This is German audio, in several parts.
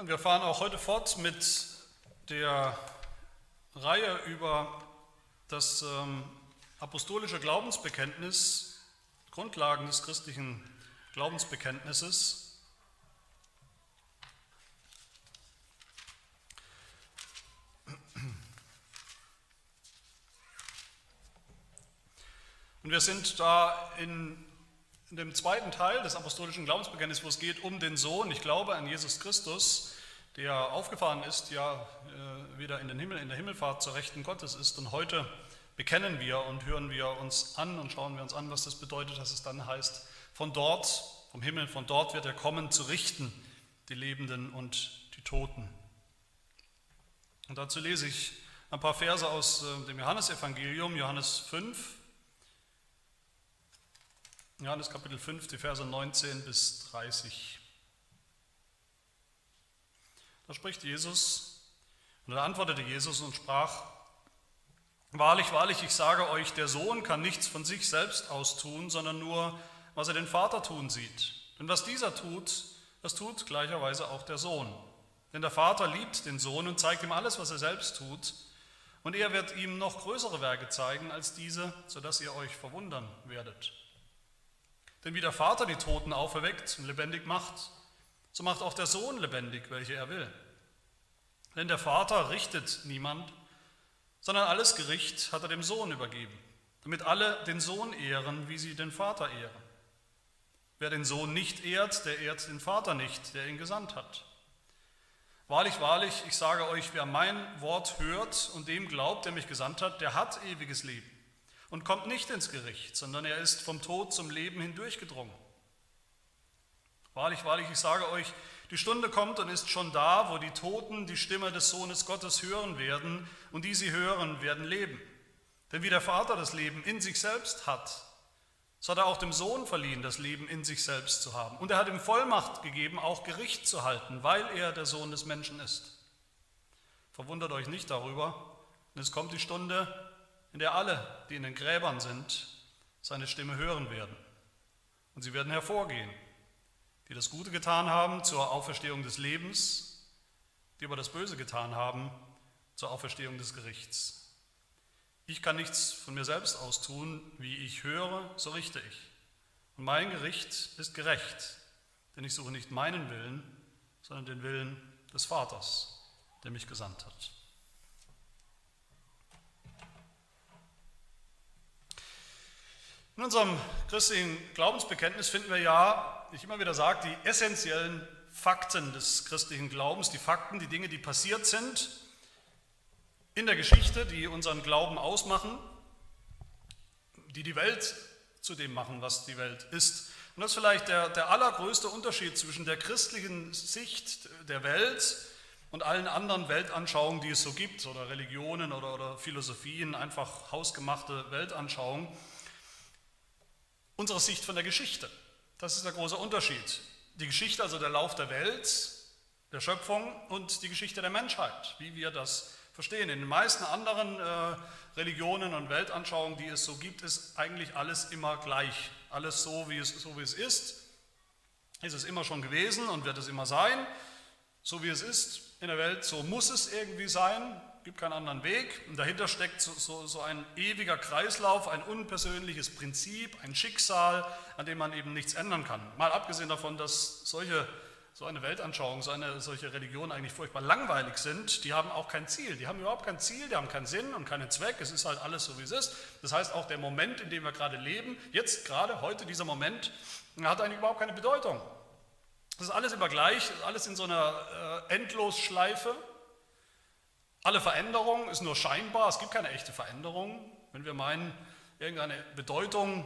Und wir fahren auch heute fort mit der Reihe über das ähm, apostolische Glaubensbekenntnis, Grundlagen des christlichen Glaubensbekenntnisses. Und wir sind da in in dem zweiten Teil des apostolischen Glaubensbekenntnisses, wo es geht um den Sohn, ich glaube an Jesus Christus, der aufgefahren ist, ja äh, wieder in den Himmel, in der Himmelfahrt zur Rechten Gottes ist. Und heute bekennen wir und hören wir uns an und schauen wir uns an, was das bedeutet, dass es dann heißt, von dort, vom Himmel, von dort wird er kommen, zu richten, die Lebenden und die Toten. Und dazu lese ich ein paar Verse aus äh, dem Johannesevangelium, Johannes 5, Johannes Kapitel 5, die Verse 19 bis 30. Da spricht Jesus und da antwortete Jesus und sprach, Wahrlich, wahrlich, ich sage euch, der Sohn kann nichts von sich selbst aus tun, sondern nur, was er den Vater tun sieht. Denn was dieser tut, das tut gleicherweise auch der Sohn. Denn der Vater liebt den Sohn und zeigt ihm alles, was er selbst tut. Und er wird ihm noch größere Werke zeigen als diese, sodass ihr euch verwundern werdet. Denn wie der Vater die Toten auferweckt und lebendig macht, so macht auch der Sohn lebendig, welche er will. Denn der Vater richtet niemand, sondern alles Gericht hat er dem Sohn übergeben, damit alle den Sohn ehren, wie sie den Vater ehren. Wer den Sohn nicht ehrt, der ehrt den Vater nicht, der ihn gesandt hat. Wahrlich, wahrlich, ich sage euch, wer mein Wort hört und dem glaubt, der mich gesandt hat, der hat ewiges Leben und kommt nicht ins Gericht, sondern er ist vom Tod zum Leben hindurchgedrungen. Wahrlich, wahrlich, ich sage euch, die Stunde kommt und ist schon da, wo die Toten die Stimme des Sohnes Gottes hören werden und die sie hören, werden leben. Denn wie der Vater das Leben in sich selbst hat, so hat er auch dem Sohn verliehen, das Leben in sich selbst zu haben. Und er hat ihm Vollmacht gegeben, auch Gericht zu halten, weil er der Sohn des Menschen ist. Verwundert euch nicht darüber, denn es kommt die Stunde, in der alle, die in den Gräbern sind, seine Stimme hören werden. Und sie werden hervorgehen, die das Gute getan haben zur Auferstehung des Lebens, die aber das Böse getan haben zur Auferstehung des Gerichts. Ich kann nichts von mir selbst aus tun, wie ich höre, so richte ich. Und mein Gericht ist gerecht, denn ich suche nicht meinen Willen, sondern den Willen des Vaters, der mich gesandt hat. In unserem christlichen Glaubensbekenntnis finden wir ja, ich immer wieder sage, die essentiellen Fakten des christlichen Glaubens, die Fakten, die Dinge, die passiert sind in der Geschichte, die unseren Glauben ausmachen, die die Welt zu dem machen, was die Welt ist. Und das ist vielleicht der, der allergrößte Unterschied zwischen der christlichen Sicht der Welt und allen anderen Weltanschauungen, die es so gibt, oder Religionen oder, oder Philosophien, einfach hausgemachte Weltanschauungen unsere Sicht von der Geschichte. Das ist der große Unterschied. Die Geschichte, also der Lauf der Welt, der Schöpfung und die Geschichte der Menschheit, wie wir das verstehen. In den meisten anderen äh, Religionen und Weltanschauungen, die es so gibt, ist eigentlich alles immer gleich. Alles so wie, es, so, wie es ist. Ist es immer schon gewesen und wird es immer sein. So wie es ist in der Welt, so muss es irgendwie sein gibt keinen anderen Weg. Und dahinter steckt so, so, so, ein ewiger Kreislauf, ein unpersönliches Prinzip, ein Schicksal, an dem man eben nichts ändern kann. Mal abgesehen davon, dass solche, so eine Weltanschauung, so eine, solche Religionen eigentlich furchtbar langweilig sind, die haben auch kein Ziel. Die haben überhaupt kein Ziel, die haben keinen Sinn und keinen Zweck. Es ist halt alles so, wie es ist. Das heißt, auch der Moment, in dem wir gerade leben, jetzt gerade, heute, dieser Moment, hat eigentlich überhaupt keine Bedeutung. Das ist alles immer gleich, alles in so einer äh, Endlosschleife. Alle Veränderung ist nur scheinbar, es gibt keine echte Veränderung. Wenn wir meinen, irgendeine Bedeutung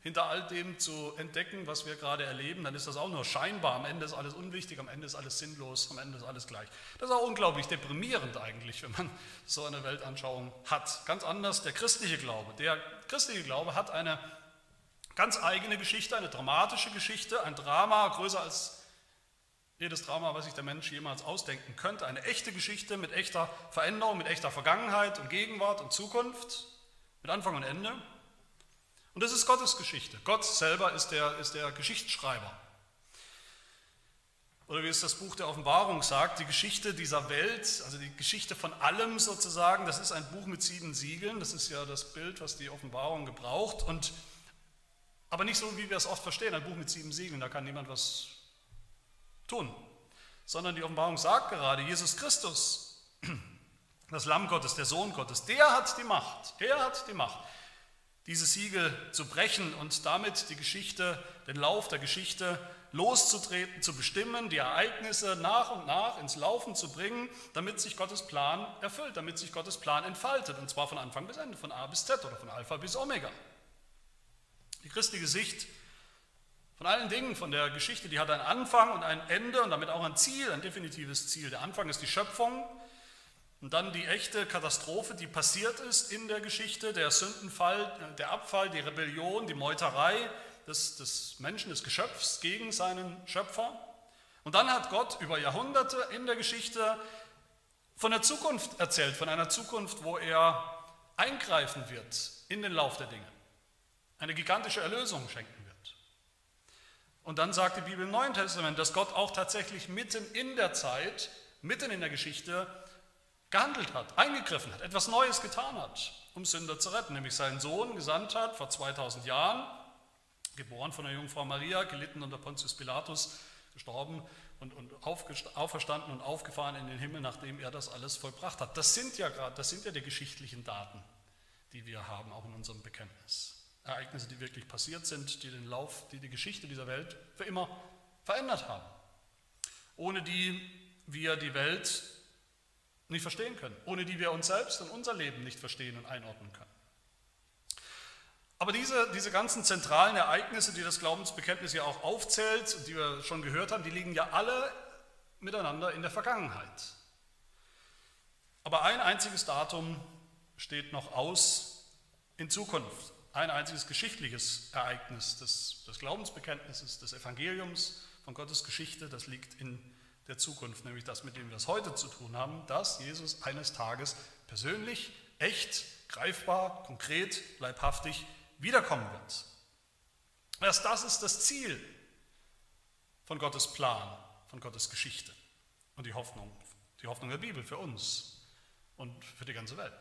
hinter all dem zu entdecken, was wir gerade erleben, dann ist das auch nur scheinbar. Am Ende ist alles unwichtig, am Ende ist alles sinnlos, am Ende ist alles gleich. Das ist auch unglaublich deprimierend eigentlich, wenn man so eine Weltanschauung hat. Ganz anders der christliche Glaube. Der christliche Glaube hat eine ganz eigene Geschichte, eine dramatische Geschichte, ein Drama größer als jedes Drama, was sich der Mensch jemals ausdenken könnte, eine echte Geschichte mit echter Veränderung, mit echter Vergangenheit und Gegenwart und Zukunft, mit Anfang und Ende. Und das ist Gottes Geschichte. Gott selber ist der, ist der Geschichtsschreiber. Oder wie es das Buch der Offenbarung sagt, die Geschichte dieser Welt, also die Geschichte von allem sozusagen, das ist ein Buch mit sieben Siegeln, das ist ja das Bild, was die Offenbarung gebraucht. Und, aber nicht so, wie wir es oft verstehen, ein Buch mit sieben Siegeln, da kann niemand was tun. Sondern die Offenbarung sagt gerade, Jesus Christus, das Lamm Gottes, der Sohn Gottes, der hat die Macht, er hat die Macht, diese Siegel zu brechen und damit die Geschichte, den Lauf der Geschichte loszutreten, zu bestimmen, die Ereignisse nach und nach ins Laufen zu bringen, damit sich Gottes Plan erfüllt, damit sich Gottes Plan entfaltet, und zwar von Anfang bis Ende, von A bis Z oder von Alpha bis Omega. Die christliche Sicht von allen Dingen, von der Geschichte, die hat einen Anfang und ein Ende und damit auch ein Ziel, ein definitives Ziel. Der Anfang ist die Schöpfung und dann die echte Katastrophe, die passiert ist in der Geschichte, der Sündenfall, der Abfall, die Rebellion, die Meuterei, des, des Menschen, des Geschöpfs gegen seinen Schöpfer. Und dann hat Gott über Jahrhunderte in der Geschichte von der Zukunft erzählt, von einer Zukunft, wo er eingreifen wird in den Lauf der Dinge, eine gigantische Erlösung schenken. Und dann sagt die Bibel im Neuen Testament, dass Gott auch tatsächlich mitten in der Zeit, mitten in der Geschichte gehandelt hat, eingegriffen hat, etwas Neues getan hat, um Sünder zu retten, nämlich seinen Sohn gesandt hat vor 2000 Jahren, geboren von der Jungfrau Maria, gelitten unter Pontius Pilatus, gestorben und, und auferstanden und aufgefahren in den Himmel, nachdem er das alles vollbracht hat. Das sind ja gerade, das sind ja die geschichtlichen Daten, die wir haben, auch in unserem Bekenntnis. Ereignisse, die wirklich passiert sind, die den Lauf, die die Geschichte dieser Welt für immer verändert haben. Ohne die wir die Welt nicht verstehen können, ohne die wir uns selbst und unser Leben nicht verstehen und einordnen können. Aber diese, diese ganzen zentralen Ereignisse, die das Glaubensbekenntnis ja auch aufzählt, die wir schon gehört haben, die liegen ja alle miteinander in der Vergangenheit. Aber ein einziges Datum steht noch aus in Zukunft. Ein einziges geschichtliches Ereignis des, des Glaubensbekenntnisses, des Evangeliums von Gottes Geschichte, das liegt in der Zukunft, nämlich das, mit dem wir es heute zu tun haben, dass Jesus eines Tages persönlich, echt, greifbar, konkret, leibhaftig wiederkommen wird. Erst das ist das Ziel von Gottes Plan, von Gottes Geschichte und die Hoffnung, die Hoffnung der Bibel für uns und für die ganze Welt.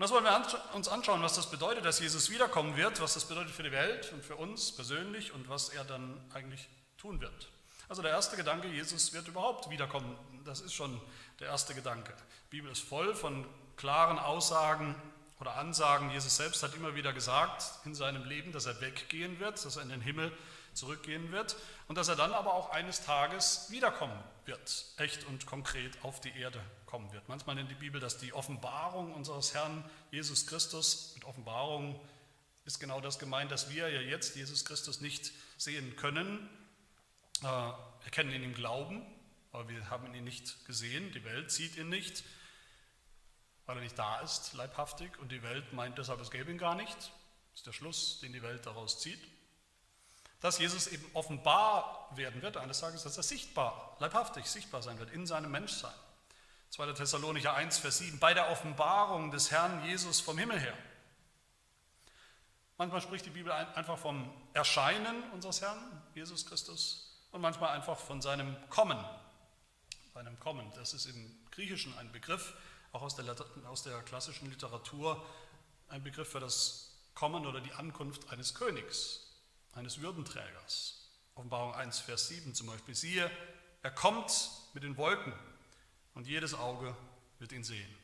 Und das wollen wir uns anschauen, was das bedeutet, dass Jesus wiederkommen wird, was das bedeutet für die Welt und für uns persönlich und was er dann eigentlich tun wird. Also der erste Gedanke, Jesus wird überhaupt wiederkommen, das ist schon der erste Gedanke. Die Bibel ist voll von klaren Aussagen oder Ansagen. Jesus selbst hat immer wieder gesagt in seinem Leben, dass er weggehen wird, dass er in den Himmel zurückgehen wird und dass er dann aber auch eines Tages wiederkommen wird, echt und konkret auf die Erde kommen wird. Manchmal nennt die Bibel das die Offenbarung unseres Herrn Jesus Christus. Mit Offenbarung ist genau das gemeint, dass wir ja jetzt Jesus Christus nicht sehen können. Äh, wir können in ihm glauben, aber wir haben ihn nicht gesehen. Die Welt sieht ihn nicht weil er nicht da ist, leibhaftig, und die Welt meint deshalb, es gäbe ihn gar nicht. Das ist der Schluss, den die Welt daraus zieht. Dass Jesus eben offenbar werden wird eines Tages, dass er sichtbar, leibhaftig sichtbar sein wird in seinem Menschsein. 2. Thessalonicher 1, Vers 7, bei der Offenbarung des Herrn Jesus vom Himmel her. Manchmal spricht die Bibel einfach vom Erscheinen unseres Herrn, Jesus Christus, und manchmal einfach von seinem Kommen. Seinem Kommen, das ist im Griechischen ein Begriff, auch aus der, aus der klassischen Literatur ein Begriff für das Kommen oder die Ankunft eines Königs, eines Würdenträgers. Offenbarung 1, Vers 7 zum Beispiel. Siehe, er kommt mit den Wolken und jedes Auge wird ihn sehen.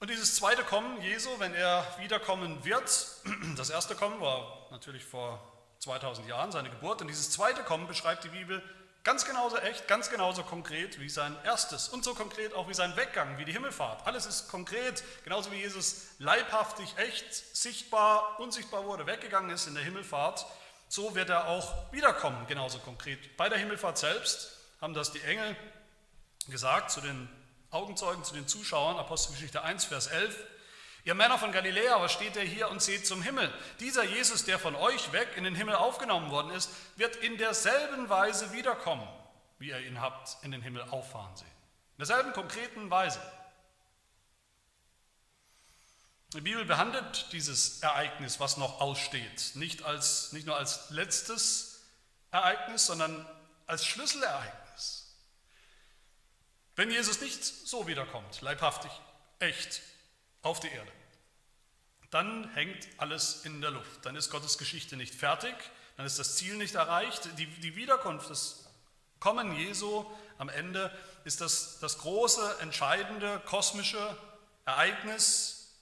Und dieses zweite Kommen Jesu, wenn er wiederkommen wird, das erste Kommen war natürlich vor 2000 Jahren seine Geburt, und dieses zweite Kommen beschreibt die Bibel Ganz genauso echt, ganz genauso konkret wie sein erstes und so konkret auch wie sein Weggang, wie die Himmelfahrt. Alles ist konkret, genauso wie Jesus leibhaftig, echt, sichtbar, unsichtbar wurde, weggegangen ist in der Himmelfahrt, so wird er auch wiederkommen, genauso konkret. Bei der Himmelfahrt selbst haben das die Engel gesagt zu den Augenzeugen, zu den Zuschauern, Apostelgeschichte 1, Vers 11. Ihr Männer von Galiläa, was steht ihr hier und seht zum Himmel? Dieser Jesus, der von euch weg in den Himmel aufgenommen worden ist, wird in derselben Weise wiederkommen, wie ihr ihn habt in den Himmel auffahren sehen. In derselben konkreten Weise. Die Bibel behandelt dieses Ereignis, was noch aussteht, nicht, als, nicht nur als letztes Ereignis, sondern als Schlüsselereignis. Wenn Jesus nicht so wiederkommt, leibhaftig, echt, auf die Erde, dann hängt alles in der Luft. Dann ist Gottes Geschichte nicht fertig, dann ist das Ziel nicht erreicht. Die, die Wiederkunft, das Kommen Jesu am Ende ist das, das große, entscheidende, kosmische Ereignis,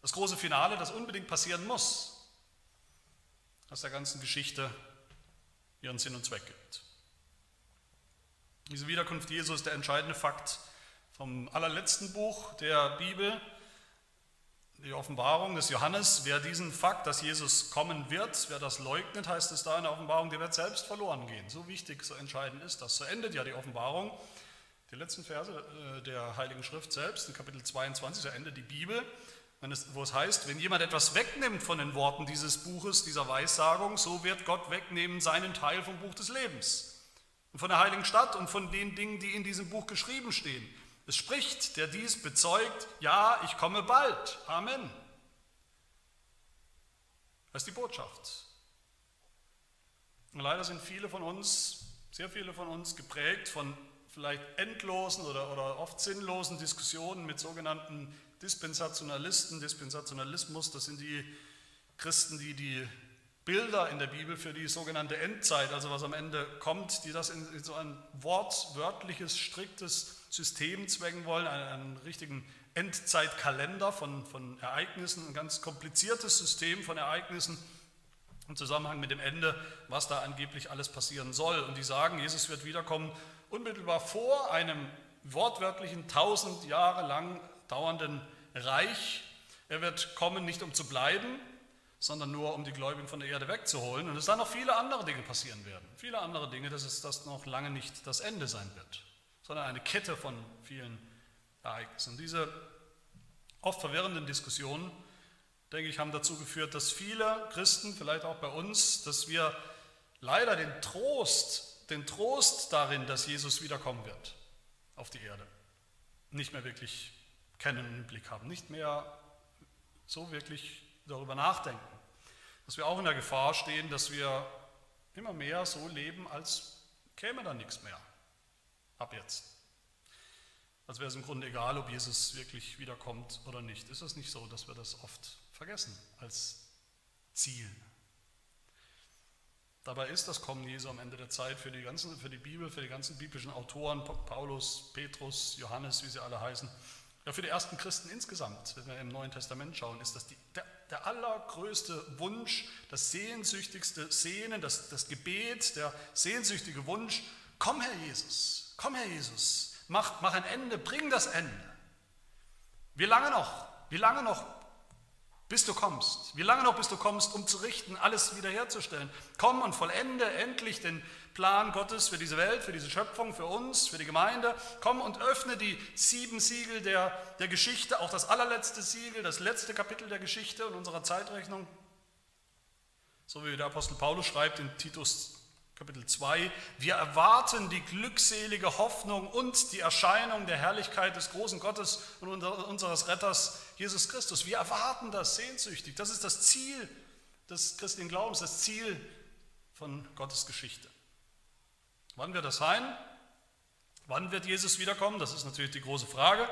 das große Finale, das unbedingt passieren muss, das der ganzen Geschichte ihren Sinn und Zweck gibt. Diese Wiederkunft Jesu ist der entscheidende Fakt vom allerletzten Buch der Bibel, die Offenbarung des Johannes, wer diesen Fakt, dass Jesus kommen wird, wer das leugnet, heißt es da in der Offenbarung, der wird selbst verloren gehen. So wichtig, so entscheidend ist das. So endet ja die Offenbarung. Die letzten Verse äh, der Heiligen Schrift selbst, in Kapitel 22, so endet die Bibel, wo es heißt, wenn jemand etwas wegnimmt von den Worten dieses Buches, dieser Weissagung, so wird Gott wegnehmen seinen Teil vom Buch des Lebens und von der heiligen Stadt und von den Dingen, die in diesem Buch geschrieben stehen. Es spricht, der dies bezeugt, ja, ich komme bald. Amen. Das ist die Botschaft. Und leider sind viele von uns, sehr viele von uns geprägt von vielleicht endlosen oder, oder oft sinnlosen Diskussionen mit sogenannten Dispensationalisten, Dispensationalismus, das sind die Christen, die die Bilder in der Bibel für die sogenannte Endzeit, also was am Ende kommt, die das in, so ein wortwörtliches, striktes System zwängen wollen, einen, einen richtigen Endzeitkalender von, von Ereignissen, ein ganz kompliziertes System von Ereignissen im Zusammenhang mit dem Ende, was da angeblich alles passieren soll. Und die sagen, Jesus wird wiederkommen unmittelbar vor einem wortwörtlichen tausend Jahre lang dauernden Reich. Er wird kommen, nicht um zu bleiben, sondern nur um die Gläubigen von der Erde wegzuholen. Und es dann noch viele andere Dinge passieren werden. Viele andere Dinge, dass es das noch lange nicht das Ende sein wird sondern eine Kette von vielen Ereignissen. Diese oft verwirrenden Diskussionen, denke ich, haben dazu geführt, dass viele Christen, vielleicht auch bei uns, dass wir leider den Trost, den Trost darin, dass Jesus wiederkommen wird auf die Erde, nicht mehr wirklich kennen und im Blick haben, nicht mehr so wirklich darüber nachdenken. Dass wir auch in der Gefahr stehen, dass wir immer mehr so leben, als käme da nichts mehr ab jetzt. Als wäre es im Grunde egal, ob Jesus wirklich wiederkommt oder nicht. Ist es nicht so, dass wir das oft vergessen als Ziel? Dabei ist das Kommen Jesu am Ende der Zeit für die, ganzen, für die Bibel, für die ganzen biblischen Autoren, Paulus, Petrus, Johannes, wie sie alle heißen, ja, für die ersten Christen insgesamt, wenn wir im Neuen Testament schauen, ist das die, der, der, allergrößte Wunsch, das sehnsüchtigste Sehnen, das, das Gebet, der sehnsüchtige Wunsch, komm Herr Jesus, Komm, Herr Jesus, mach, mach ein Ende, bring das Ende. Wie lange noch? Wie lange noch, bis du kommst? Wie lange noch, bis du kommst, um zu richten, alles wiederherzustellen? Komm und vollende endlich den Plan Gottes für diese Welt, für diese Schöpfung, für uns, für die Gemeinde. Komm und öffne die sieben Siegel der, der Geschichte, auch das allerletzte Siegel, das letzte Kapitel der Geschichte und unserer Zeitrechnung. So wie der Apostel Paulus schreibt in Titus Kapitel 2, wir erwarten die glückselige Hoffnung und die Erscheinung der Herrlichkeit des großen Gottes und unseres Retters Jesus Christus. Wir erwarten das sehnsüchtig. Das ist das Ziel des christlichen Glaubens, das Ziel von Gottes Geschichte. Wann wird das sein? Wann wird Jesus wiederkommen? Das ist natürlich die große Frage.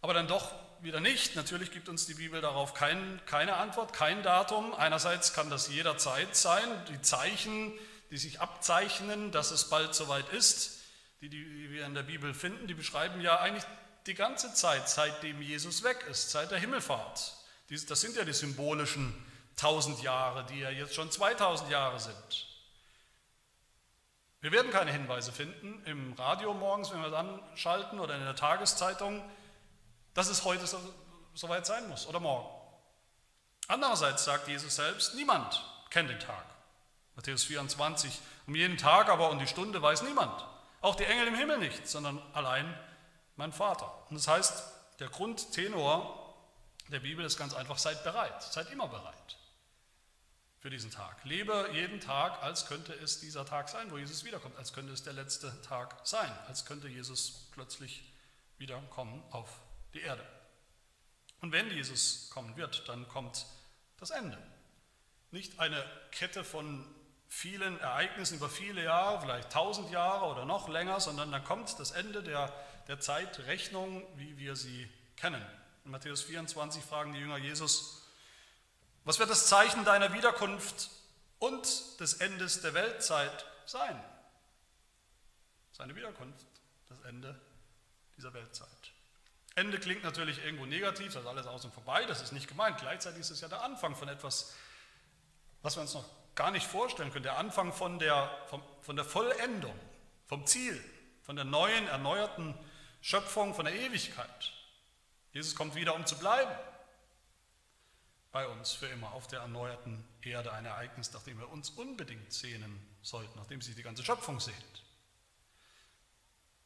Aber dann doch wieder nicht. Natürlich gibt uns die Bibel darauf kein, keine Antwort, kein Datum. Einerseits kann das jederzeit sein. Die Zeichen, die sich abzeichnen, dass es bald soweit ist, die, die wir in der Bibel finden, die beschreiben ja eigentlich die ganze Zeit, seitdem Jesus weg ist, seit der Himmelfahrt. Das sind ja die symbolischen tausend Jahre, die ja jetzt schon 2000 Jahre sind. Wir werden keine Hinweise finden im Radio morgens, wenn wir es anschalten oder in der Tageszeitung, dass es heute so, so weit sein muss oder morgen. Andererseits sagt Jesus selbst, niemand kennt den Tag. Matthäus 24. Um jeden Tag aber und die Stunde weiß niemand. Auch die Engel im Himmel nicht, sondern allein mein Vater. Und das heißt, der Grundtenor der Bibel ist ganz einfach, seid bereit, seid immer bereit für diesen Tag. Lebe jeden Tag, als könnte es dieser Tag sein, wo Jesus wiederkommt, als könnte es der letzte Tag sein, als könnte Jesus plötzlich wiederkommen auf die Erde. Und wenn Jesus kommen wird, dann kommt das Ende. Nicht eine Kette von vielen Ereignissen über viele Jahre, vielleicht tausend Jahre oder noch länger, sondern dann kommt das Ende der, der Zeitrechnung, wie wir sie kennen. In Matthäus 24 fragen die Jünger Jesus, was wird das Zeichen deiner Wiederkunft und des Endes der Weltzeit sein? Seine Wiederkunft, das Ende dieser Weltzeit. Ende klingt natürlich irgendwo negativ, das ist alles aus und vorbei, das ist nicht gemeint. Gleichzeitig ist es ja der Anfang von etwas, was wir uns noch gar nicht vorstellen können. Der Anfang von der, von, von der Vollendung, vom Ziel, von der neuen, erneuerten Schöpfung, von der Ewigkeit. Jesus kommt wieder, um zu bleiben bei uns für immer auf der erneuerten Erde. Ein Ereignis, nach dem wir uns unbedingt sehnen sollten, nachdem sich die ganze Schöpfung sehnt.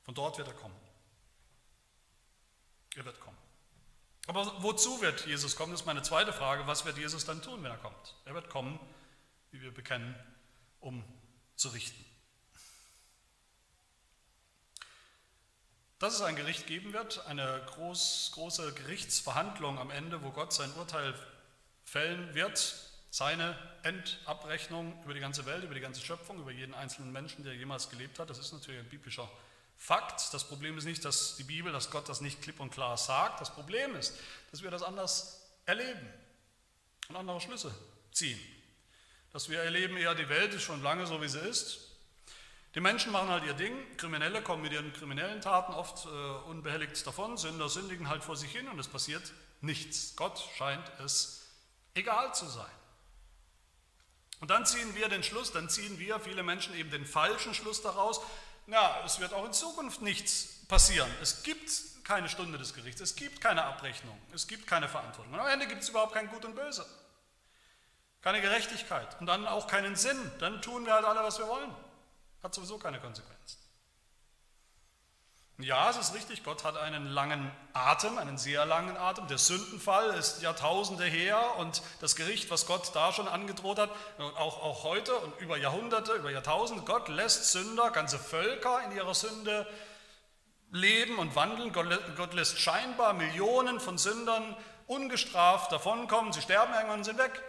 Von dort wird er kommen. Er wird kommen. Aber wozu wird Jesus kommen? Das ist meine zweite Frage. Was wird Jesus dann tun, wenn er kommt? Er wird kommen, wie wir bekennen, um zu richten. Dass es ein Gericht geben wird, eine groß, große Gerichtsverhandlung am Ende, wo Gott sein Urteil fällen wird, seine Endabrechnung über die ganze Welt, über die ganze Schöpfung, über jeden einzelnen Menschen, der jemals gelebt hat, das ist natürlich ein biblischer Fakt. Das Problem ist nicht, dass die Bibel, dass Gott das nicht klipp und klar sagt. Das Problem ist, dass wir das anders erleben und andere Schlüsse ziehen. Dass wir erleben, ja, die Welt ist schon lange so, wie sie ist. Die Menschen machen halt ihr Ding, Kriminelle kommen mit ihren kriminellen Taten oft äh, unbehelligt davon, Sünder sündigen halt vor sich hin und es passiert nichts. Gott scheint es egal zu sein. Und dann ziehen wir den Schluss, dann ziehen wir, viele Menschen eben den falschen Schluss daraus, na, es wird auch in Zukunft nichts passieren. Es gibt keine Stunde des Gerichts, es gibt keine Abrechnung, es gibt keine Verantwortung. Und am Ende gibt es überhaupt kein Gut und Böse, keine Gerechtigkeit und dann auch keinen Sinn. Dann tun wir halt alle, was wir wollen. Hat sowieso keine Konsequenzen. Ja, es ist richtig, Gott hat einen langen Atem, einen sehr langen Atem. Der Sündenfall ist Jahrtausende her und das Gericht, was Gott da schon angedroht hat, auch, auch heute und über Jahrhunderte, über Jahrtausende, Gott lässt Sünder, ganze Völker in ihrer Sünde leben und wandeln. Gott, lässt scheinbar Millionen von Sündern ungestraft davonkommen. Sie sterben irgendwann und sind weg.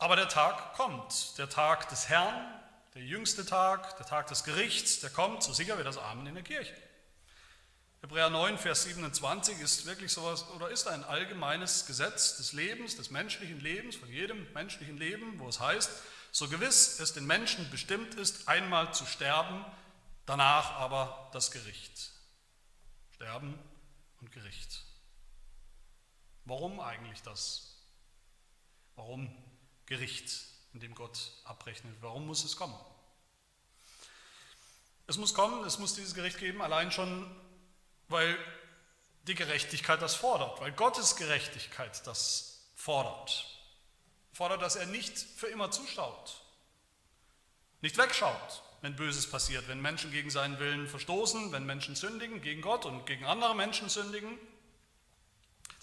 Aber der Tag kommt, der Tag des Herrn, der jüngste Tag, der Tag des Gerichts, der kommt, so sicher wie das Amen in der Kirche. Hebräer 9, Vers 27 ist wirklich sowas oder ist ein allgemeines Gesetz des Lebens, des menschlichen Lebens, von jedem menschlichen Leben, wo es heißt, so gewiss es den Menschen bestimmt ist, einmal zu sterben, danach aber das Gericht. Sterben und Gericht. Warum eigentlich das? Warum Gericht? in dem Gott abrechnet. Warum muss es kommen? Es muss kommen, es muss dieses Gericht geben, allein schon, weil die Gerechtigkeit das fordert, weil Gottes Gerechtigkeit das fordert. Fordert, dass er nicht für immer zuschaut, nicht wegschaut, wenn Böses passiert, wenn Menschen gegen seinen Willen verstoßen, wenn Menschen sündigen, gegen Gott und gegen andere Menschen sündigen.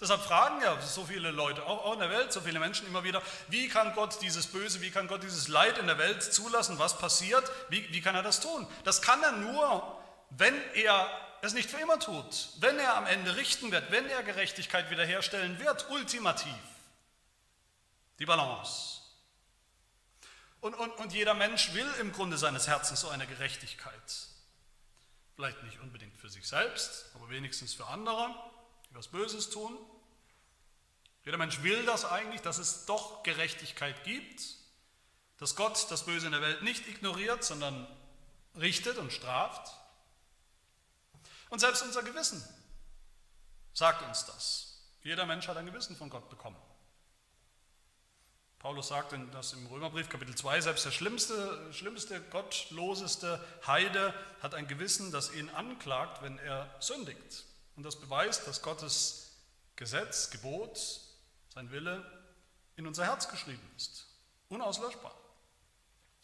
Deshalb fragen ja so viele Leute, auch in der Welt, so viele Menschen immer wieder, wie kann Gott dieses Böse, wie kann Gott dieses Leid in der Welt zulassen, was passiert, wie, wie kann er das tun? Das kann er nur, wenn er es nicht für immer tut, wenn er am Ende richten wird, wenn er Gerechtigkeit wiederherstellen wird, ultimativ. Die Balance. Und, und, und jeder Mensch will im Grunde seines Herzens so eine Gerechtigkeit. Vielleicht nicht unbedingt für sich selbst, aber wenigstens für andere was Böses tun. Jeder Mensch will das eigentlich, dass es doch Gerechtigkeit gibt, dass Gott das Böse in der Welt nicht ignoriert, sondern richtet und straft. Und selbst unser Gewissen sagt uns das. Jeder Mensch hat ein Gewissen von Gott bekommen. Paulus sagt das im Römerbrief Kapitel 2, selbst der schlimmste, schlimmste, gottloseste Heide hat ein Gewissen, das ihn anklagt, wenn er sündigt. Und das beweist, dass Gottes Gesetz, Gebot, sein Wille in unser Herz geschrieben ist. Unauslöschbar.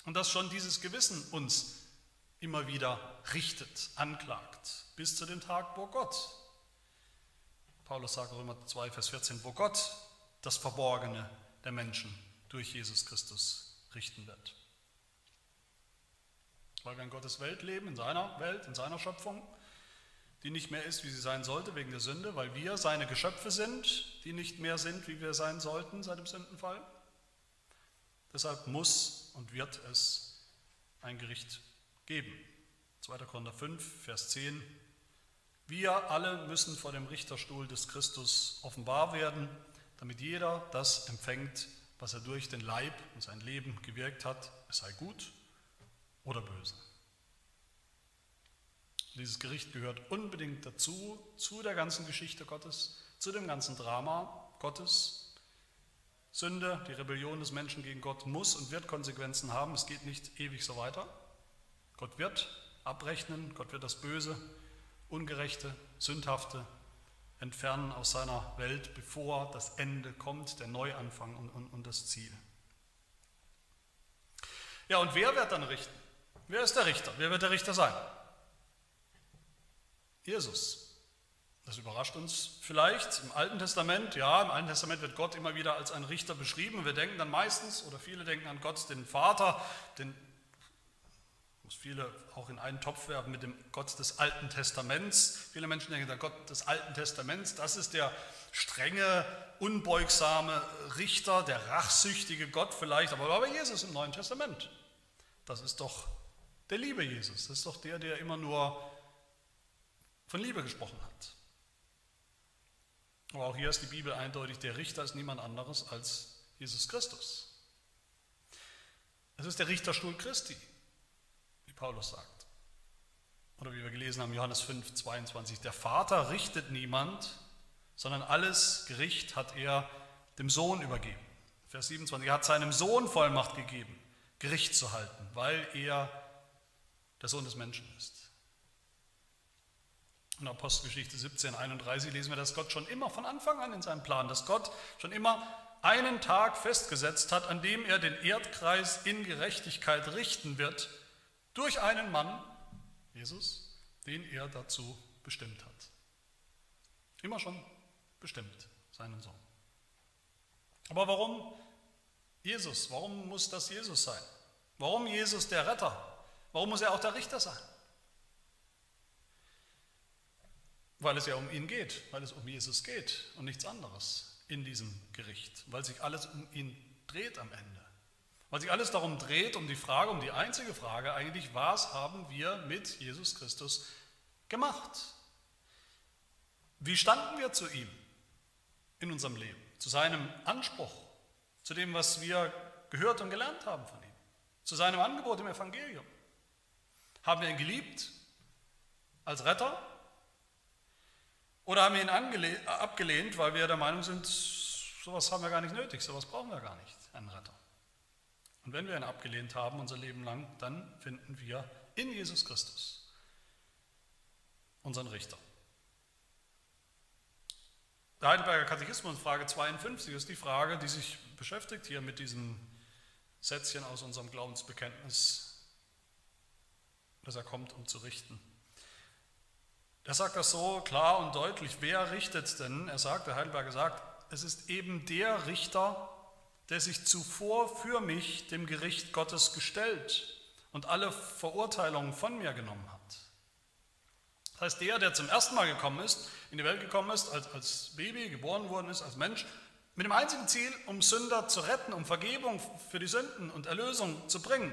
Und dass schon dieses Gewissen uns immer wieder richtet, anklagt, bis zu dem Tag, wo Gott, Paulus sagt Römer 2, Vers 14, wo Gott das Verborgene der Menschen durch Jesus Christus richten wird. Weil wir in Gottes Welt leben, in seiner Welt, in seiner Schöpfung, die nicht mehr ist, wie sie sein sollte wegen der Sünde, weil wir seine Geschöpfe sind, die nicht mehr sind, wie wir sein sollten seit dem Sündenfall. Deshalb muss und wird es ein Gericht geben. 2. Korinther 5, Vers 10. Wir alle müssen vor dem Richterstuhl des Christus offenbar werden, damit jeder das empfängt, was er durch den Leib und sein Leben gewirkt hat, es sei gut oder böse. Dieses Gericht gehört unbedingt dazu, zu der ganzen Geschichte Gottes, zu dem ganzen Drama Gottes. Sünde, die Rebellion des Menschen gegen Gott muss und wird Konsequenzen haben. Es geht nicht ewig so weiter. Gott wird abrechnen, Gott wird das Böse, Ungerechte, Sündhafte entfernen aus seiner Welt, bevor das Ende kommt, der Neuanfang und, und, und das Ziel. Ja, und wer wird dann richten? Wer ist der Richter? Wer wird der Richter sein? Jesus. Das überrascht uns vielleicht im Alten Testament. Ja, im Alten Testament wird Gott immer wieder als ein Richter beschrieben. Wir denken dann meistens, oder viele denken an Gott, den Vater, den muss viele auch in einen Topf werfen mit dem Gott des Alten Testaments. Viele Menschen denken, der Gott des Alten Testaments, das ist der strenge, unbeugsame Richter, der rachsüchtige Gott vielleicht, aber, aber Jesus im Neuen Testament. Das ist doch der liebe Jesus, das ist doch der, der immer nur von Liebe gesprochen hat. Aber auch hier ist die Bibel eindeutig, der Richter ist niemand anderes als Jesus Christus. Es ist der Richterstuhl Christi, wie Paulus sagt. Oder wie wir gelesen haben, Johannes 5, 22, der Vater richtet niemand, sondern alles Gericht hat er dem Sohn übergeben. Vers 27, er hat seinem Sohn Vollmacht gegeben, Gericht zu halten, weil er der Sohn des Menschen ist. In Apostelgeschichte 17, 31 lesen wir, dass Gott schon immer von Anfang an in seinem Plan, dass Gott schon immer einen Tag festgesetzt hat, an dem er den Erdkreis in Gerechtigkeit richten wird, durch einen Mann, Jesus, den er dazu bestimmt hat. Immer schon bestimmt, seinen Sohn. Aber warum Jesus? Warum muss das Jesus sein? Warum Jesus der Retter? Warum muss er auch der Richter sein? Weil es ja um ihn geht, weil es um Jesus geht und nichts anderes in diesem Gericht, weil sich alles um ihn dreht am Ende. Weil sich alles darum dreht, um die Frage, um die einzige Frage eigentlich, was haben wir mit Jesus Christus gemacht? Wie standen wir zu ihm in unserem Leben, zu seinem Anspruch, zu dem, was wir gehört und gelernt haben von ihm, zu seinem Angebot im Evangelium? Haben wir ihn geliebt als Retter oder haben wir ihn abgelehnt, weil wir der Meinung sind, sowas haben wir gar nicht nötig, sowas brauchen wir gar nicht, einen Retter. Und wenn wir ihn abgelehnt haben unser Leben lang, dann finden wir in Jesus Christus unseren Richter. Der Heidelberger Katechismus, Frage 52, ist die Frage, die sich beschäftigt hier mit diesem Sätzchen aus unserem Glaubensbekenntnis, dass er kommt, um zu richten. Der sagt das so klar und deutlich. Wer richtet denn? Er sagt, der Heidelberger sagt, es ist eben der Richter, der sich zuvor für mich dem Gericht Gottes gestellt und alle Verurteilungen von mir genommen hat. Das heißt, der, der zum ersten Mal gekommen ist, in die Welt gekommen ist, als, als Baby, geboren worden ist, als Mensch, mit dem einzigen Ziel, um Sünder zu retten, um Vergebung für die Sünden und Erlösung zu bringen.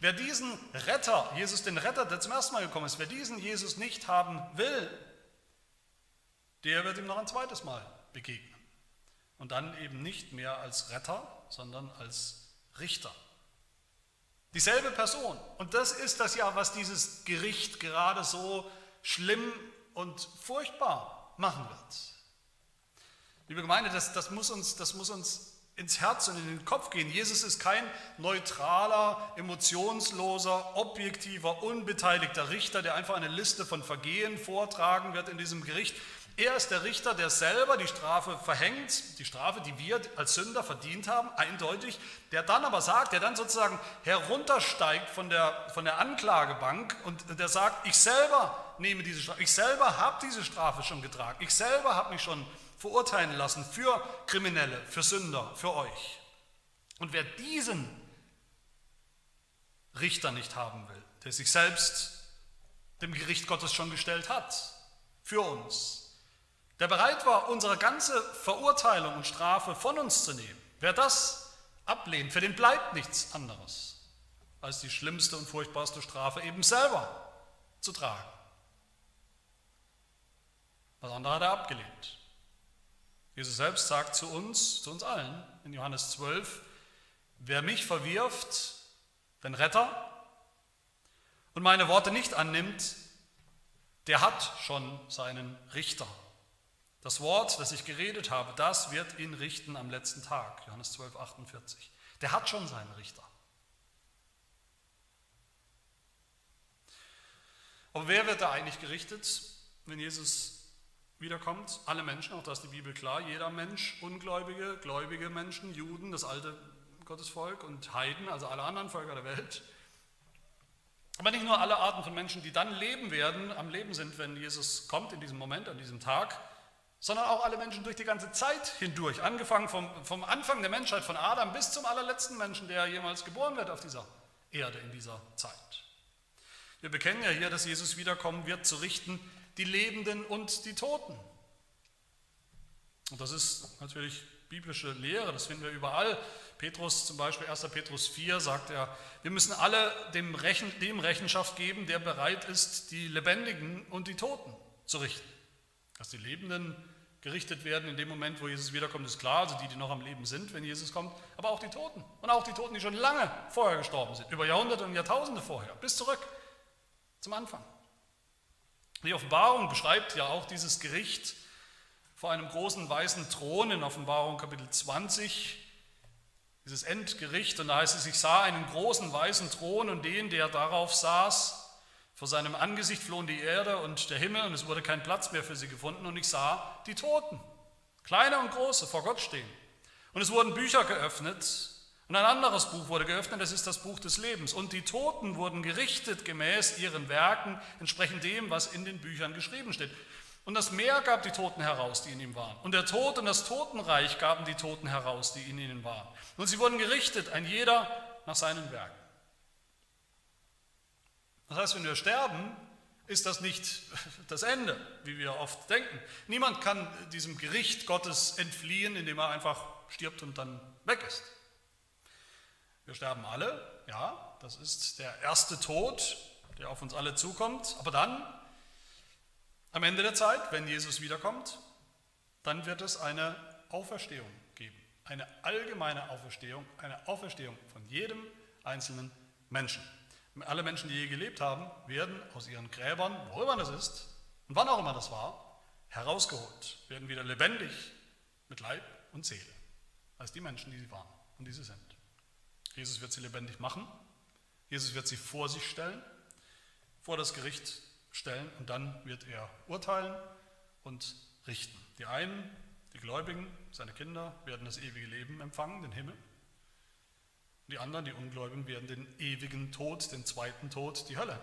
Wer diesen Retter, Jesus den Retter, der zum ersten Mal gekommen ist, wer diesen Jesus nicht haben will, der wird ihm noch ein zweites Mal begegnen. Und dann eben nicht mehr als Retter, sondern als Richter. Dieselbe Person. Und das ist das ja, was dieses Gericht gerade so schlimm und furchtbar machen wird. Liebe Gemeinde, das, das, muss uns, das muss uns ins Herz und in den Kopf gehen. Jesus ist kein neutraler, emotionsloser, objektiver, unbeteiligter Richter, der einfach eine Liste von Vergehen vortragen wird in diesem Gericht. Er ist der Richter, der selber die Strafe verhängt, die Strafe, die wir als Sünder verdient haben, eindeutig, der dann aber sagt, der dann sozusagen heruntersteigt von der, von der Anklagebank und der sagt, ich selber nehme diese Strafe, ich selber habe diese Strafe schon getragen, ich selber habe mich schon verurteilen lassen für Kriminelle, für Sünder, für euch. Und wer diesen Richter nicht haben will, der sich selbst dem Gericht Gottes schon gestellt hat, für uns, der bereit war, unsere ganze Verurteilung und Strafe von uns zu nehmen. Wer das ablehnt, für den bleibt nichts anderes, als die schlimmste und furchtbarste Strafe eben selber zu tragen. Das andere hat er abgelehnt. Jesus selbst sagt zu uns, zu uns allen, in Johannes 12, wer mich verwirft, den Retter, und meine Worte nicht annimmt, der hat schon seinen Richter. Das Wort, das ich geredet habe, das wird ihn richten am letzten Tag. Johannes 12, 48. Der hat schon seinen Richter. Aber wer wird da eigentlich gerichtet, wenn Jesus wiederkommt? Alle Menschen, auch das ist die Bibel klar. Jeder Mensch, Ungläubige, gläubige Menschen, Juden, das alte Gottesvolk und Heiden, also alle anderen Völker der Welt. Aber nicht nur alle Arten von Menschen, die dann leben werden, am Leben sind, wenn Jesus kommt in diesem Moment, an diesem Tag, sondern auch alle Menschen durch die ganze Zeit hindurch, angefangen vom, vom Anfang der Menschheit, von Adam bis zum allerletzten Menschen, der jemals geboren wird auf dieser Erde in dieser Zeit. Wir bekennen ja hier, dass Jesus wiederkommen wird, zu richten die Lebenden und die Toten. Und das ist natürlich biblische Lehre, das finden wir überall. Petrus zum Beispiel, 1. Petrus 4, sagt er, wir müssen alle dem, Rechen, dem Rechenschaft geben, der bereit ist, die Lebendigen und die Toten zu richten. Dass die Lebenden gerichtet werden in dem Moment, wo Jesus wiederkommt, ist klar, also die, die noch am Leben sind, wenn Jesus kommt, aber auch die Toten. Und auch die Toten, die schon lange vorher gestorben sind, über Jahrhunderte und Jahrtausende vorher, bis zurück zum Anfang. Die Offenbarung beschreibt ja auch dieses Gericht vor einem großen weißen Thron in Offenbarung Kapitel 20, dieses Endgericht. Und da heißt es, ich sah einen großen weißen Thron und den, der darauf saß, vor seinem Angesicht flohen die Erde und der Himmel und es wurde kein Platz mehr für sie gefunden und ich sah die Toten, kleine und große, vor Gott stehen. Und es wurden Bücher geöffnet und ein anderes Buch wurde geöffnet, das ist das Buch des Lebens. Und die Toten wurden gerichtet gemäß ihren Werken, entsprechend dem, was in den Büchern geschrieben steht. Und das Meer gab die Toten heraus, die in ihm waren. Und der Tod und das Totenreich gaben die Toten heraus, die in ihnen waren. Und sie wurden gerichtet, ein jeder nach seinen Werken. Das heißt, wenn wir sterben, ist das nicht das Ende, wie wir oft denken. Niemand kann diesem Gericht Gottes entfliehen, indem er einfach stirbt und dann weg ist. Wir sterben alle, ja, das ist der erste Tod, der auf uns alle zukommt. Aber dann, am Ende der Zeit, wenn Jesus wiederkommt, dann wird es eine Auferstehung geben. Eine allgemeine Auferstehung, eine Auferstehung von jedem einzelnen Menschen. Alle Menschen, die je gelebt haben, werden aus ihren Gräbern, wo immer das ist und wann auch immer das war, herausgeholt, werden wieder lebendig mit Leib und Seele, als die Menschen, die sie waren und die sie sind. Jesus wird sie lebendig machen, Jesus wird sie vor sich stellen, vor das Gericht stellen und dann wird er urteilen und richten. Die einen, die Gläubigen, seine Kinder, werden das ewige Leben empfangen, den Himmel. Die anderen, die Ungläubigen, werden den ewigen Tod, den zweiten Tod, die Hölle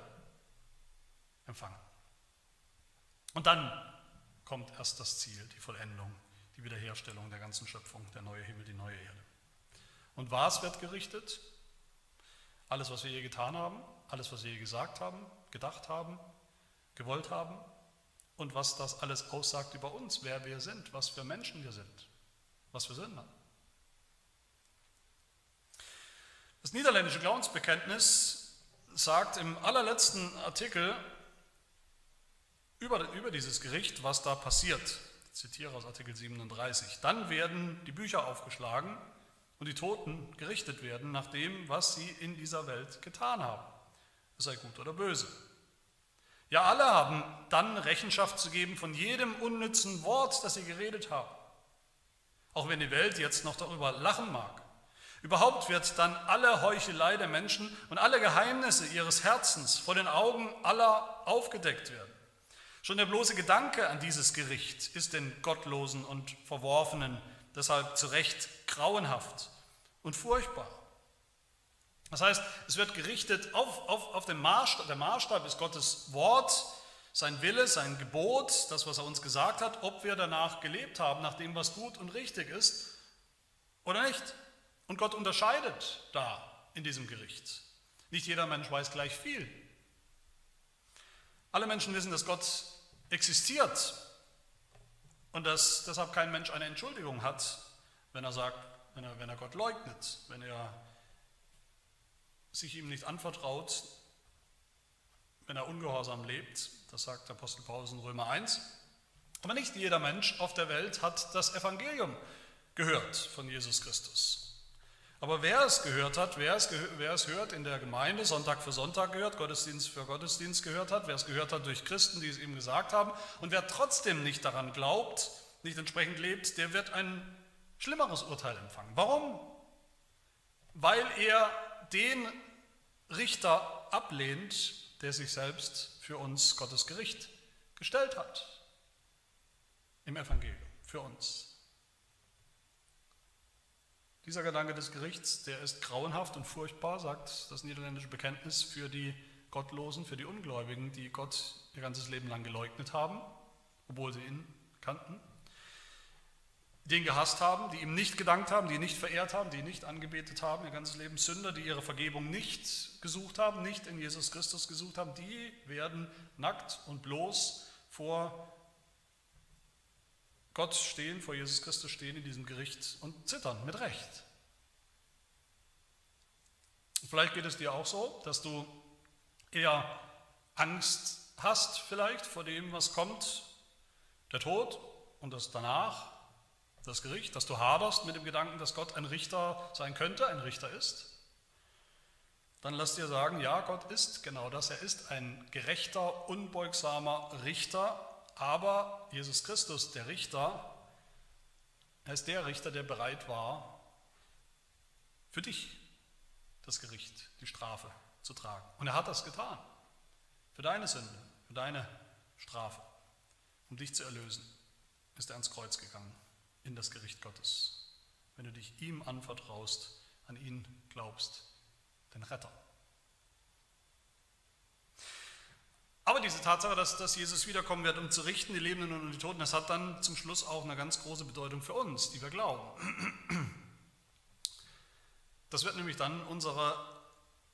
empfangen. Und dann kommt erst das Ziel, die Vollendung, die Wiederherstellung der ganzen Schöpfung, der neue Himmel, die neue Erde. Und was wird gerichtet? Alles, was wir je getan haben, alles, was wir je gesagt haben, gedacht haben, gewollt haben und was das alles aussagt über uns, wer wir sind, was für Menschen wir sind, was wir Sünder. Das niederländische Glaubensbekenntnis sagt im allerletzten Artikel über, über dieses Gericht, was da passiert. Ich zitiere aus Artikel 37. Dann werden die Bücher aufgeschlagen und die Toten gerichtet werden nach dem, was sie in dieser Welt getan haben, sei gut oder böse. Ja, alle haben dann Rechenschaft zu geben von jedem unnützen Wort, das sie geredet haben, auch wenn die Welt jetzt noch darüber lachen mag. Überhaupt wird dann alle Heuchelei der Menschen und alle Geheimnisse ihres Herzens vor den Augen aller aufgedeckt werden. Schon der bloße Gedanke an dieses Gericht ist den Gottlosen und Verworfenen deshalb zu Recht grauenhaft und furchtbar. Das heißt, es wird gerichtet auf, auf, auf den Maßstab, der Maßstab ist Gottes Wort, sein Wille, sein Gebot, das, was er uns gesagt hat, ob wir danach gelebt haben, nach dem, was gut und richtig ist oder nicht. Und Gott unterscheidet da in diesem Gericht. Nicht jeder Mensch weiß gleich viel. Alle Menschen wissen, dass Gott existiert und dass deshalb kein Mensch eine Entschuldigung hat, wenn er sagt, wenn er, wenn er Gott leugnet, wenn er sich ihm nicht anvertraut, wenn er ungehorsam lebt. Das sagt Apostel Paulus in Römer 1. Aber nicht jeder Mensch auf der Welt hat das Evangelium gehört von Jesus Christus. Aber wer es gehört hat, wer es, wer es hört in der Gemeinde, Sonntag für Sonntag gehört, Gottesdienst für Gottesdienst gehört hat, wer es gehört hat durch Christen, die es ihm gesagt haben, und wer trotzdem nicht daran glaubt, nicht entsprechend lebt, der wird ein schlimmeres Urteil empfangen. Warum? Weil er den Richter ablehnt, der sich selbst für uns Gottes Gericht gestellt hat. Im Evangelium, für uns. Dieser Gedanke des Gerichts, der ist grauenhaft und furchtbar, sagt das niederländische Bekenntnis für die Gottlosen, für die Ungläubigen, die Gott ihr ganzes Leben lang geleugnet haben, obwohl sie ihn kannten, die ihn gehasst haben, die ihm nicht gedankt haben, die ihn nicht verehrt haben, die ihn nicht angebetet haben, ihr ganzes Leben Sünder, die ihre Vergebung nicht gesucht haben, nicht in Jesus Christus gesucht haben, die werden nackt und bloß vor Gott stehen, vor Jesus Christus stehen in diesem Gericht und zittern, mit Recht. Vielleicht geht es dir auch so, dass du eher Angst hast vielleicht vor dem, was kommt, der Tod und das danach, das Gericht, dass du haderst mit dem Gedanken, dass Gott ein Richter sein könnte, ein Richter ist. Dann lass dir sagen, ja, Gott ist genau das. Er ist ein gerechter, unbeugsamer Richter, aber Jesus Christus, der Richter, er ist der Richter, der bereit war, für dich das Gericht, die Strafe zu tragen. Und er hat das getan. Für deine Sünde, für deine Strafe. Um dich zu erlösen, ist er ans Kreuz gegangen, in das Gericht Gottes. Wenn du dich ihm anvertraust, an ihn glaubst, den Retter. Aber diese Tatsache, dass, dass Jesus wiederkommen wird, um zu richten, die Lebenden und die Toten, das hat dann zum Schluss auch eine ganz große Bedeutung für uns, die wir glauben. Das wird nämlich dann unsere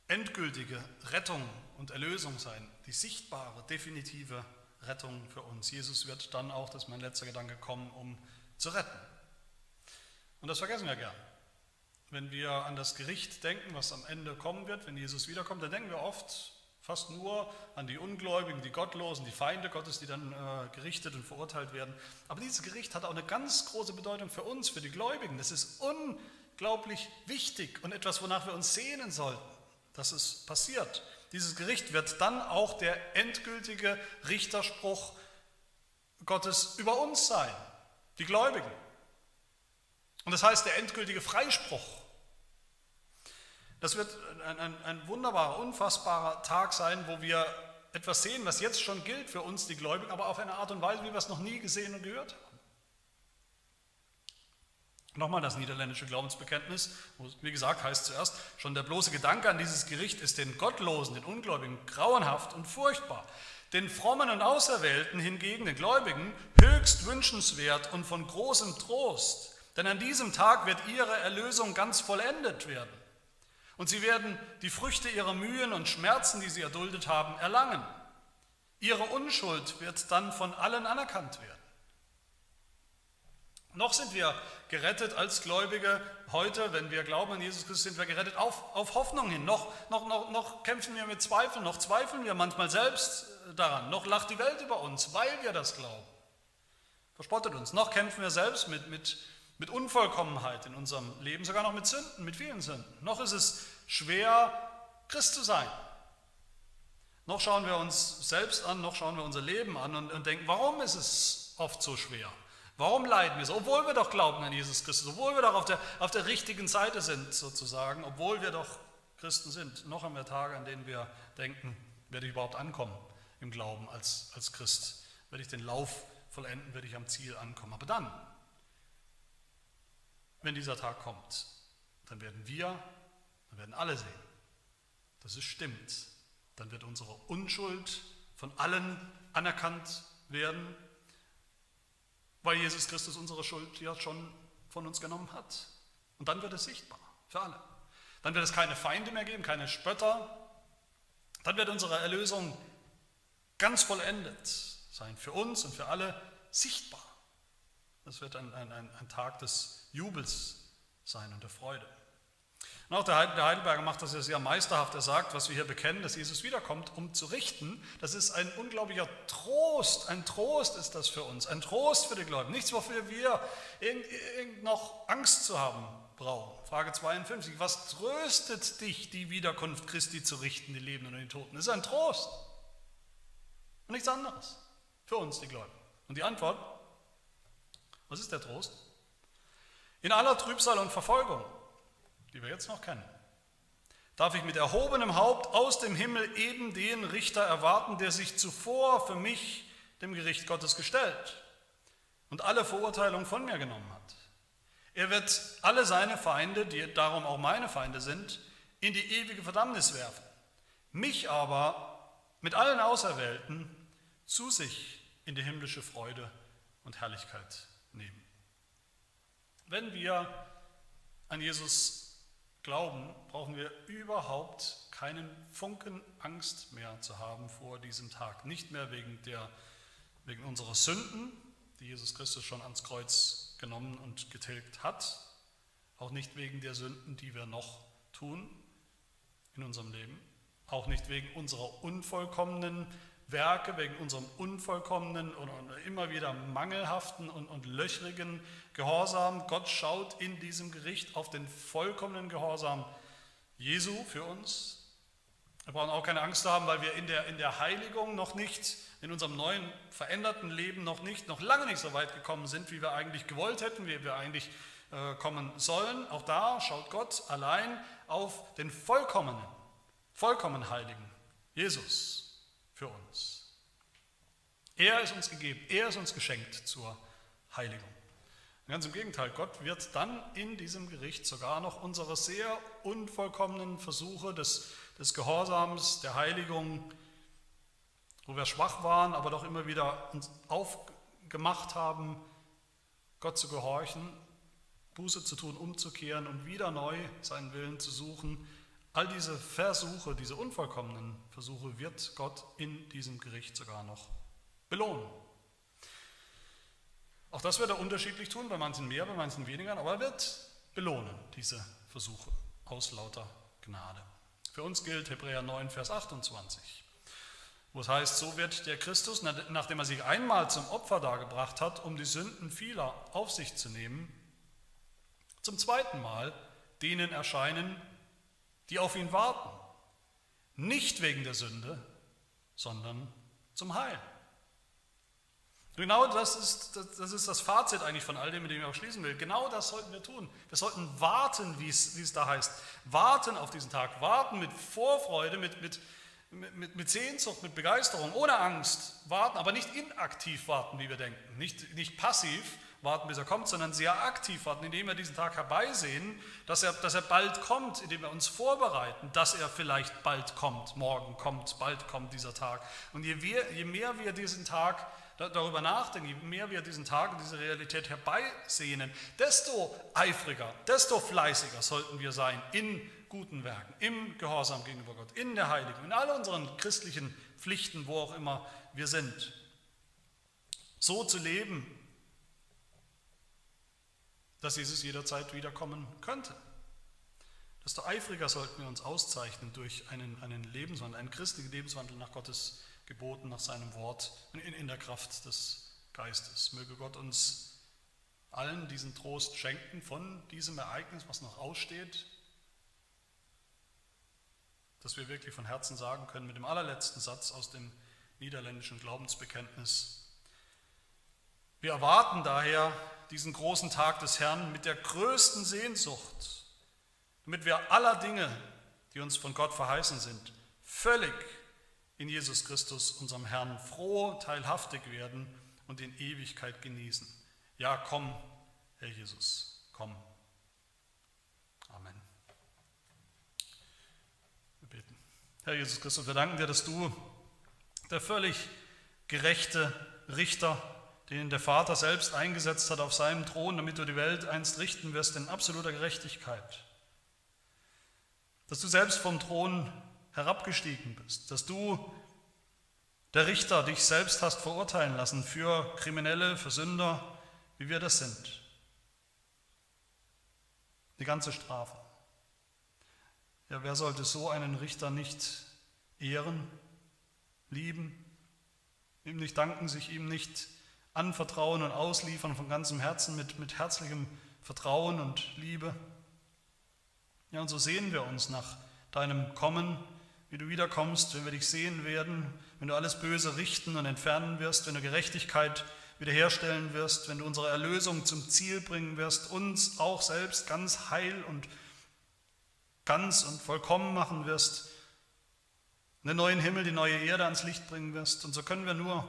endgültige Rettung und Erlösung sein, die sichtbare, definitive Rettung für uns. Jesus wird dann auch, das ist mein letzter Gedanke, kommen, um zu retten. Und das vergessen wir gern. Wenn wir an das Gericht denken, was am Ende kommen wird, wenn Jesus wiederkommt, dann denken wir oft Fast nur an die Ungläubigen, die Gottlosen, die Feinde Gottes, die dann äh, gerichtet und verurteilt werden. Aber dieses Gericht hat auch eine ganz große Bedeutung für uns, für die Gläubigen. Das ist unglaublich wichtig und etwas, wonach wir uns sehnen sollten, dass es passiert. Dieses Gericht wird dann auch der endgültige Richterspruch Gottes über uns sein, die Gläubigen. Und das heißt der endgültige Freispruch das wird ein, ein, ein wunderbarer, unfassbarer Tag sein, wo wir etwas sehen, was jetzt schon gilt für uns, die Gläubigen, aber auf eine Art und Weise, wie wir es noch nie gesehen und gehört haben. Nochmal das niederländische Glaubensbekenntnis, wo, wie gesagt, heißt zuerst, schon der bloße Gedanke an dieses Gericht ist den Gottlosen, den Ungläubigen grauenhaft und furchtbar. Den Frommen und Auserwählten hingegen, den Gläubigen, höchst wünschenswert und von großem Trost. Denn an diesem Tag wird ihre Erlösung ganz vollendet werden. Und sie werden die Früchte ihrer Mühen und Schmerzen, die sie erduldet haben, erlangen. Ihre Unschuld wird dann von allen anerkannt werden. Noch sind wir gerettet als Gläubige heute, wenn wir glauben an Jesus Christus, sind wir gerettet auf, auf Hoffnung hin. Noch, noch, noch, noch kämpfen wir mit Zweifeln, noch zweifeln wir manchmal selbst daran, noch lacht die Welt über uns, weil wir das glauben. Verspottet uns. Noch kämpfen wir selbst mit, mit mit Unvollkommenheit in unserem Leben, sogar noch mit Sünden, mit vielen Sünden. Noch ist es schwer, Christ zu sein. Noch schauen wir uns selbst an, noch schauen wir unser Leben an und, und denken, warum ist es oft so schwer? Warum leiden wir so? Obwohl wir doch glauben an Jesus Christus, obwohl wir doch auf der, auf der richtigen Seite sind, sozusagen, obwohl wir doch Christen sind. Noch haben wir Tage, an denen wir denken, werde ich überhaupt ankommen im Glauben als, als Christ? Werde ich den Lauf vollenden? Werde ich am Ziel ankommen? Aber dann, wenn dieser Tag kommt, dann werden wir, dann werden alle sehen, dass es stimmt. Dann wird unsere Unschuld von allen anerkannt werden, weil Jesus Christus unsere Schuld ja schon von uns genommen hat. Und dann wird es sichtbar für alle. Dann wird es keine Feinde mehr geben, keine Spötter. Dann wird unsere Erlösung ganz vollendet sein, für uns und für alle sichtbar. Das wird ein, ein, ein Tag des Jubels sein und der Freude. Und auch der Heidelberger macht das ja sehr meisterhaft. Er sagt, was wir hier bekennen, dass Jesus wiederkommt, um zu richten, das ist ein unglaublicher Trost. Ein Trost ist das für uns. Ein Trost für die Gläubigen. Nichts, wofür wir noch Angst zu haben brauchen. Frage 52. Was tröstet dich, die Wiederkunft Christi zu richten, die Lebenden und die Toten? Das ist ein Trost. Und nichts anderes. Für uns, die Gläubigen. Und die Antwort, was ist der Trost? In aller Trübsal und Verfolgung, die wir jetzt noch kennen, darf ich mit erhobenem Haupt aus dem Himmel eben den Richter erwarten, der sich zuvor für mich dem Gericht Gottes gestellt und alle Verurteilung von mir genommen hat. Er wird alle seine Feinde, die darum auch meine Feinde sind, in die ewige Verdammnis werfen. Mich aber mit allen Auserwählten zu sich in die himmlische Freude und Herrlichkeit nehmen. Wenn wir an Jesus glauben, brauchen wir überhaupt keinen Funken Angst mehr zu haben vor diesem Tag. Nicht mehr wegen, der, wegen unserer Sünden, die Jesus Christus schon ans Kreuz genommen und getilgt hat, auch nicht wegen der Sünden, die wir noch tun in unserem Leben, auch nicht wegen unserer unvollkommenen Werke, wegen unserem unvollkommenen und immer wieder mangelhaften und, und löchrigen Gehorsam. Gott schaut in diesem Gericht auf den vollkommenen Gehorsam Jesu für uns. Wir brauchen auch keine Angst zu haben, weil wir in der, in der Heiligung noch nicht, in unserem neuen, veränderten Leben noch nicht, noch lange nicht so weit gekommen sind, wie wir eigentlich gewollt hätten, wie wir eigentlich äh, kommen sollen. Auch da schaut Gott allein auf den vollkommenen, vollkommen Heiligen, Jesus für uns. Er ist uns gegeben, er ist uns geschenkt zur Heiligung. Ganz im Gegenteil, Gott wird dann in diesem Gericht sogar noch unsere sehr unvollkommenen Versuche des, des Gehorsams, der Heiligung, wo wir schwach waren, aber doch immer wieder uns aufgemacht haben, Gott zu gehorchen, Buße zu tun, umzukehren und wieder neu seinen Willen zu suchen, All diese Versuche, diese unvollkommenen Versuche wird Gott in diesem Gericht sogar noch belohnen. Auch das wird er unterschiedlich tun, bei manchen mehr, bei manchen weniger, aber er wird belohnen, diese Versuche, aus lauter Gnade. Für uns gilt Hebräer 9, Vers 28, wo es heißt, so wird der Christus, nachdem er sich einmal zum Opfer dargebracht hat, um die Sünden vieler auf sich zu nehmen, zum zweiten Mal denen erscheinen, die auf ihn warten. Nicht wegen der Sünde, sondern zum Heil. Genau das ist, das ist das Fazit eigentlich von all dem, mit dem ich auch schließen will. Genau das sollten wir tun. Wir sollten warten, wie es, wie es da heißt. Warten auf diesen Tag. Warten mit Vorfreude, mit, mit, mit, mit Sehnsucht, mit Begeisterung, ohne Angst. Warten, aber nicht inaktiv warten, wie wir denken. Nicht, nicht passiv, warten, bis er kommt, sondern sehr aktiv warten, indem wir diesen Tag herbeisehen, dass er, dass er bald kommt, indem wir uns vorbereiten, dass er vielleicht bald kommt, morgen kommt, bald kommt dieser Tag. Und je, mehr, je mehr wir diesen Tag darüber nachdenken, je mehr wir diesen Tag und diese Realität herbeisehnen, desto eifriger, desto fleißiger sollten wir sein in guten Werken, im Gehorsam gegenüber Gott, in der Heiligung, in all unseren christlichen Pflichten, wo auch immer wir sind. So zu leben, dass Jesus jederzeit wiederkommen könnte. Desto eifriger sollten wir uns auszeichnen durch einen, einen Lebenswandel, einen christlichen Lebenswandel nach Gottes Geboten, nach seinem Wort, in, in der Kraft des Geistes. Möge Gott uns allen diesen Trost schenken von diesem Ereignis, was noch aussteht, dass wir wirklich von Herzen sagen können, mit dem allerletzten Satz aus dem niederländischen Glaubensbekenntnis, wir erwarten daher diesen großen Tag des Herrn mit der größten Sehnsucht, damit wir aller Dinge, die uns von Gott verheißen sind, völlig in Jesus Christus, unserem Herrn, froh teilhaftig werden und in Ewigkeit genießen. Ja, komm, Herr Jesus, komm. Amen. Wir beten. Herr Jesus Christus, wir danken dir, dass du der völlig gerechte Richter den der Vater selbst eingesetzt hat auf seinem Thron, damit du die Welt einst richten wirst in absoluter Gerechtigkeit. Dass du selbst vom Thron herabgestiegen bist, dass du Der Richter dich selbst hast verurteilen lassen für Kriminelle, für Sünder, wie wir das sind. Die ganze Strafe. Ja, wer sollte so einen Richter nicht ehren, lieben, ihm nicht danken, sich ihm nicht anvertrauen und ausliefern von ganzem Herzen mit, mit herzlichem Vertrauen und Liebe? Ja, und so sehen wir uns nach deinem Kommen, wie du wiederkommst, wenn wir dich sehen werden, wenn du alles Böse richten und entfernen wirst, wenn du Gerechtigkeit wiederherstellen wirst, wenn du unsere Erlösung zum Ziel bringen wirst, uns auch selbst ganz heil und ganz und vollkommen machen wirst, den neuen Himmel, die neue Erde ans Licht bringen wirst. Und so können wir nur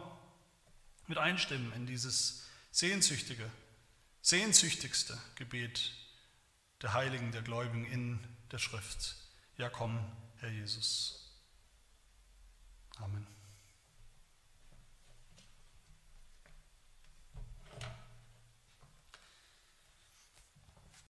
mit einstimmen in dieses sehnsüchtige, sehnsüchtigste Gebet der Heiligen, der Gläubigen in der Schrift. Ja, komm, Herr Jesus. Amen.